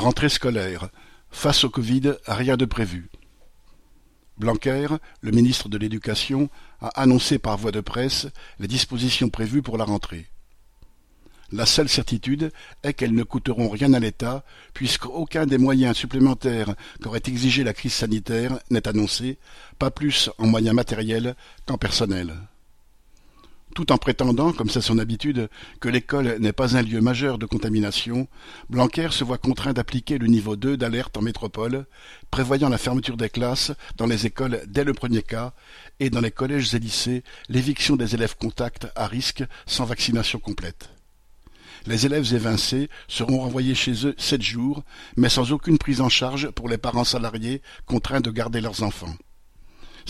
Rentrée scolaire. Face au Covid, rien de prévu. Blanquer, le ministre de l'Éducation, a annoncé par voie de presse les dispositions prévues pour la rentrée. La seule certitude est qu'elles ne coûteront rien à l'État, puisqu'aucun des moyens supplémentaires qu'aurait exigé la crise sanitaire n'est annoncé, pas plus en moyens matériels qu'en personnel tout en prétendant, comme c'est son habitude, que l'école n'est pas un lieu majeur de contamination, Blanquer se voit contraint d'appliquer le niveau 2 d'alerte en métropole, prévoyant la fermeture des classes dans les écoles dès le premier cas et dans les collèges et lycées l'éviction des élèves contacts à risque sans vaccination complète. Les élèves évincés seront renvoyés chez eux sept jours, mais sans aucune prise en charge pour les parents salariés contraints de garder leurs enfants.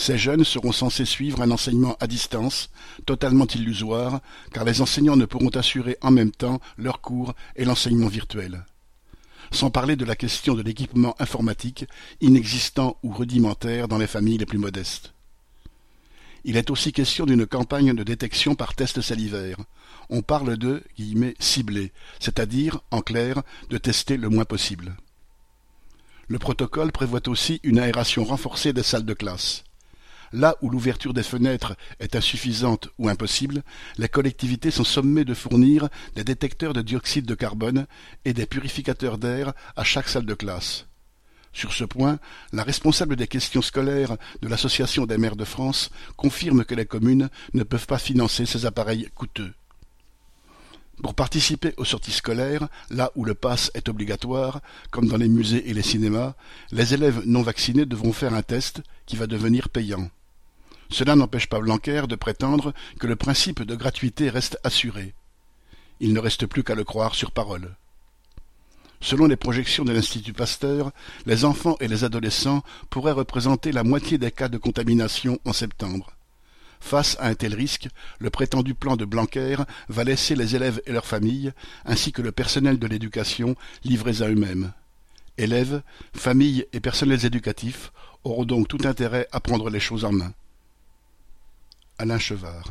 Ces jeunes seront censés suivre un enseignement à distance, totalement illusoire, car les enseignants ne pourront assurer en même temps leurs cours et l'enseignement virtuel. Sans parler de la question de l'équipement informatique, inexistant ou rudimentaire dans les familles les plus modestes. Il est aussi question d'une campagne de détection par test salivaire. On parle de « ciblé, c'est-à-dire, en clair, de tester le moins possible. Le protocole prévoit aussi une aération renforcée des salles de classe. Là où l'ouverture des fenêtres est insuffisante ou impossible, les collectivités sont sommées de fournir des détecteurs de dioxyde de carbone et des purificateurs d'air à chaque salle de classe. Sur ce point, la responsable des questions scolaires de l'Association des maires de France confirme que les communes ne peuvent pas financer ces appareils coûteux. Pour participer aux sorties scolaires, là où le pass est obligatoire, comme dans les musées et les cinémas, les élèves non vaccinés devront faire un test qui va devenir payant. Cela n'empêche pas Blanquer de prétendre que le principe de gratuité reste assuré. Il ne reste plus qu'à le croire sur parole. Selon les projections de l'Institut Pasteur, les enfants et les adolescents pourraient représenter la moitié des cas de contamination en septembre. Face à un tel risque, le prétendu plan de Blanquer va laisser les élèves et leurs familles, ainsi que le personnel de l'éducation, livrés à eux-mêmes. Élèves, familles et personnels éducatifs auront donc tout intérêt à prendre les choses en main. Alain Chevard